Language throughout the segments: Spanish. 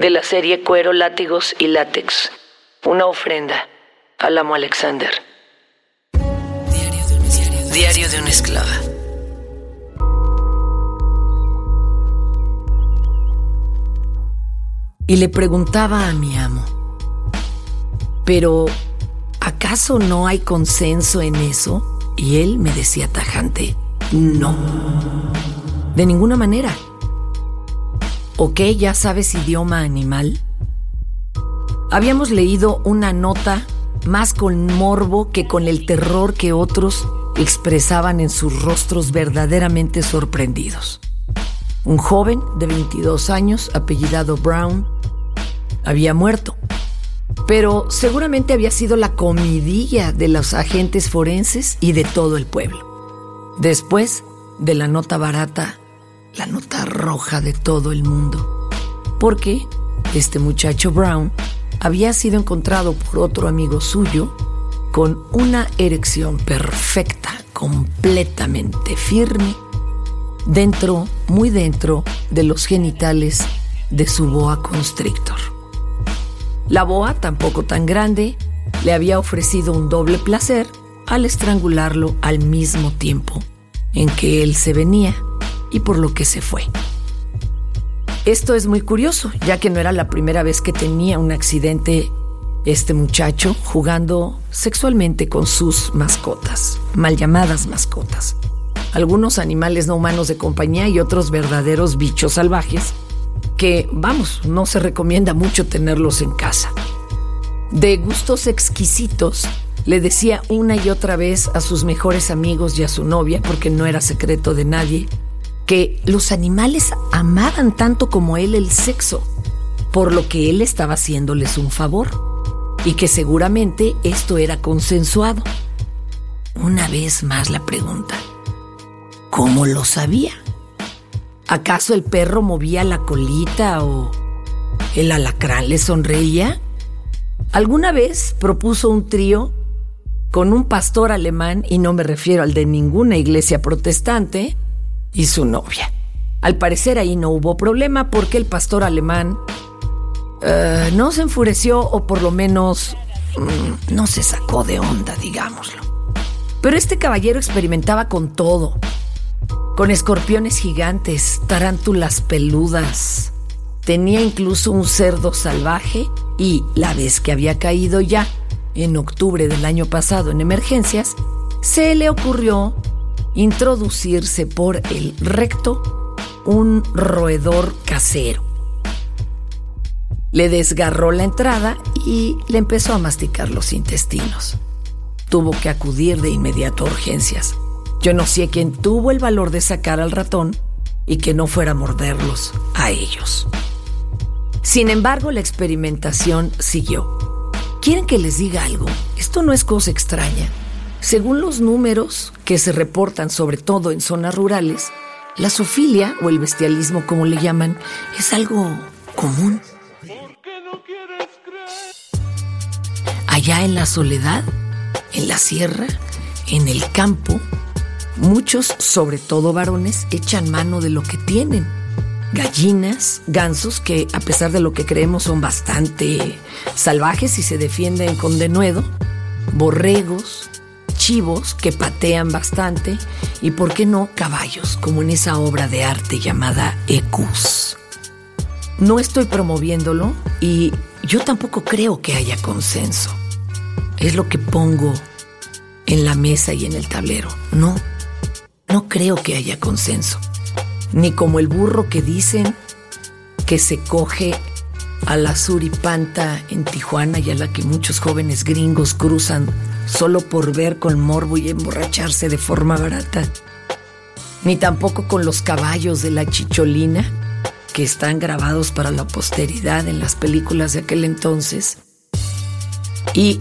de la serie Cuero, Látigos y Látex. Una ofrenda al amo Alexander. Diario de una esclava. Y le preguntaba a mi amo, pero ¿acaso no hay consenso en eso? Y él me decía tajante, no, de ninguna manera. ¿O qué? ¿Ya sabes idioma animal? Habíamos leído una nota más con morbo que con el terror que otros expresaban en sus rostros verdaderamente sorprendidos. Un joven de 22 años, apellidado Brown, había muerto, pero seguramente había sido la comidilla de los agentes forenses y de todo el pueblo. Después de la nota barata, la nota roja de todo el mundo. Porque este muchacho Brown había sido encontrado por otro amigo suyo con una erección perfecta, completamente firme, dentro, muy dentro de los genitales de su boa constrictor. La boa, tampoco tan grande, le había ofrecido un doble placer al estrangularlo al mismo tiempo en que él se venía y por lo que se fue. Esto es muy curioso, ya que no era la primera vez que tenía un accidente este muchacho jugando sexualmente con sus mascotas, mal llamadas mascotas. Algunos animales no humanos de compañía y otros verdaderos bichos salvajes que, vamos, no se recomienda mucho tenerlos en casa. De gustos exquisitos, le decía una y otra vez a sus mejores amigos y a su novia, porque no era secreto de nadie, que los animales amaban tanto como él el sexo, por lo que él estaba haciéndoles un favor, y que seguramente esto era consensuado. Una vez más la pregunta, ¿cómo lo sabía? ¿Acaso el perro movía la colita o el alacrán le sonreía? Alguna vez propuso un trío con un pastor alemán, y no me refiero al de ninguna iglesia protestante, y su novia. Al parecer ahí no hubo problema porque el pastor alemán eh, no se enfureció o por lo menos mm, no se sacó de onda, digámoslo. Pero este caballero experimentaba con todo, con escorpiones gigantes, tarántulas peludas. Tenía incluso un cerdo salvaje y la vez que había caído ya, en octubre del año pasado en emergencias, se le ocurrió introducirse por el recto un roedor casero. Le desgarró la entrada y le empezó a masticar los intestinos. Tuvo que acudir de inmediato a urgencias. Yo no sé quién tuvo el valor de sacar al ratón y que no fuera a morderlos a ellos. Sin embargo, la experimentación siguió. ¿Quieren que les diga algo? Esto no es cosa extraña. Según los números que se reportan sobre todo en zonas rurales, la zoofilia o el bestialismo como le llaman es algo común. Allá en la soledad, en la sierra, en el campo, muchos, sobre todo varones, echan mano de lo que tienen. Gallinas, gansos, que a pesar de lo que creemos son bastante salvajes y se defienden con denuedo, borregos, chivos que patean bastante y, por qué no, caballos, como en esa obra de arte llamada Ecus. No estoy promoviéndolo y yo tampoco creo que haya consenso. Es lo que pongo en la mesa y en el tablero. No, no creo que haya consenso. Ni como el burro que dicen que se coge a la suripanta en Tijuana y a la que muchos jóvenes gringos cruzan solo por ver con morbo y emborracharse de forma barata, ni tampoco con los caballos de la chicholina, que están grabados para la posteridad en las películas de aquel entonces. Y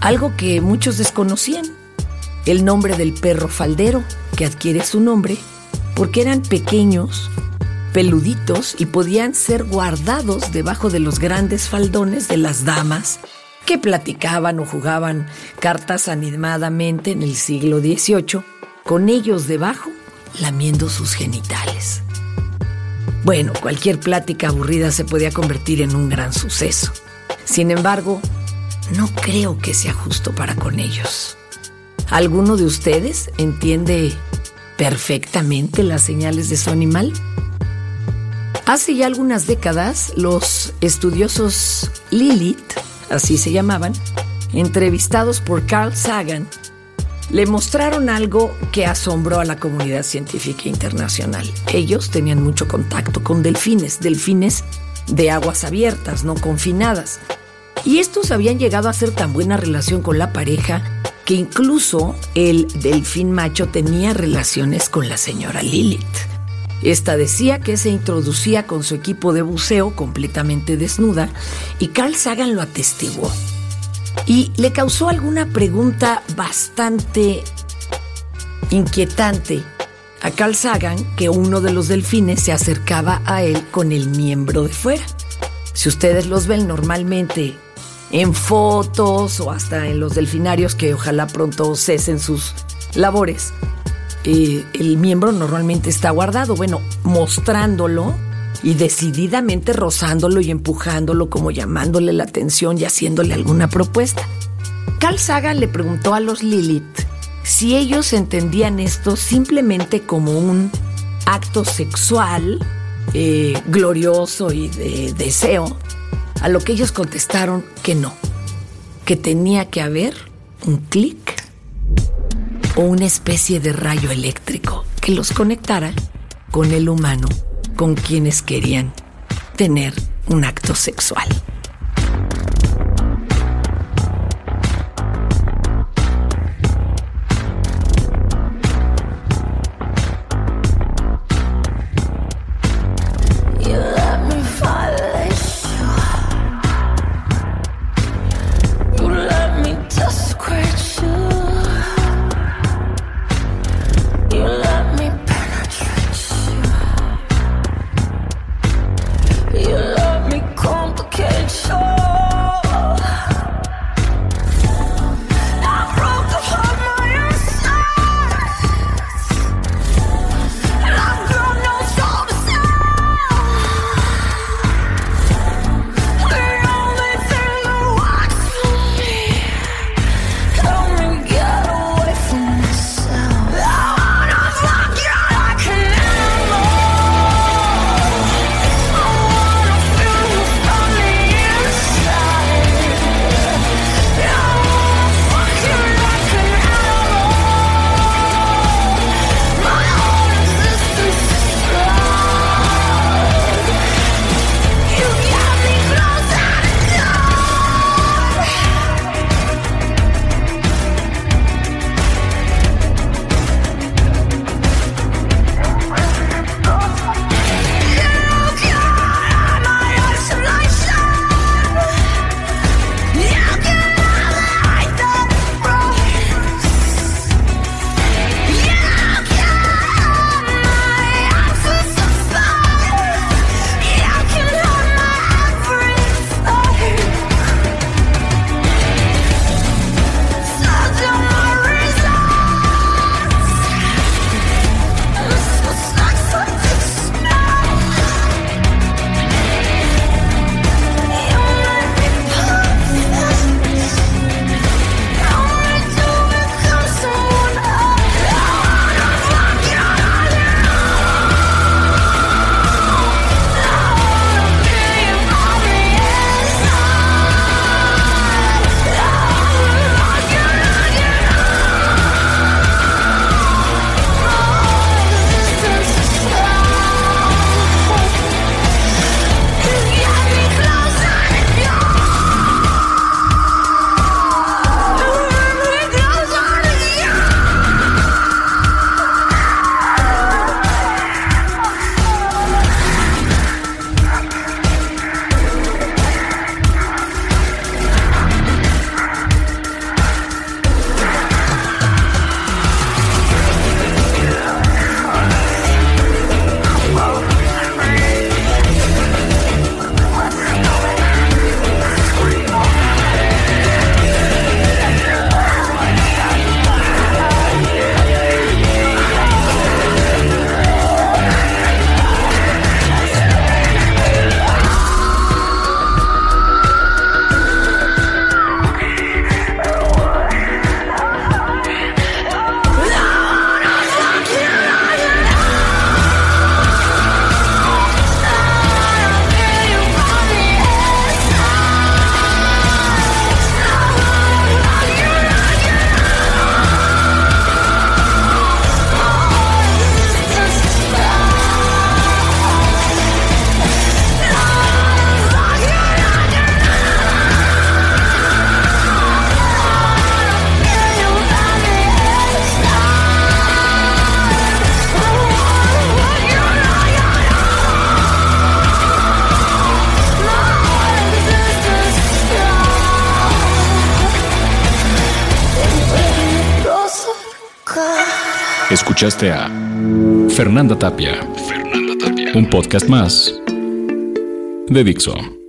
algo que muchos desconocían, el nombre del perro faldero, que adquiere su nombre porque eran pequeños, peluditos y podían ser guardados debajo de los grandes faldones de las damas que platicaban o jugaban cartas animadamente en el siglo XVIII, con ellos debajo lamiendo sus genitales. Bueno, cualquier plática aburrida se podía convertir en un gran suceso. Sin embargo, no creo que sea justo para con ellos. ¿Alguno de ustedes entiende perfectamente las señales de su animal? Hace ya algunas décadas, los estudiosos Lilith, así se llamaban, entrevistados por Carl Sagan, le mostraron algo que asombró a la comunidad científica internacional. Ellos tenían mucho contacto con delfines, delfines de aguas abiertas, no confinadas. Y estos habían llegado a hacer tan buena relación con la pareja que incluso el delfín macho tenía relaciones con la señora Lilith. Esta decía que se introducía con su equipo de buceo completamente desnuda y Carl Sagan lo atestiguó y le causó alguna pregunta bastante inquietante a Carl Sagan que uno de los delfines se acercaba a él con el miembro de fuera. Si ustedes los ven normalmente en fotos o hasta en los delfinarios que ojalá pronto cesen sus labores, eh, el miembro normalmente está guardado, bueno, mostrándolo y decididamente rozándolo y empujándolo como llamándole la atención y haciéndole alguna propuesta. Carl Sagan le preguntó a los Lilith si ellos entendían esto simplemente como un acto sexual eh, glorioso y de deseo, a lo que ellos contestaron que no, que tenía que haber un clic o una especie de rayo eléctrico que los conectara con el humano con quienes querían tener un acto sexual. Escuchaste a Fernanda Tapia. Fernanda Tapia. Un podcast más de Dixo.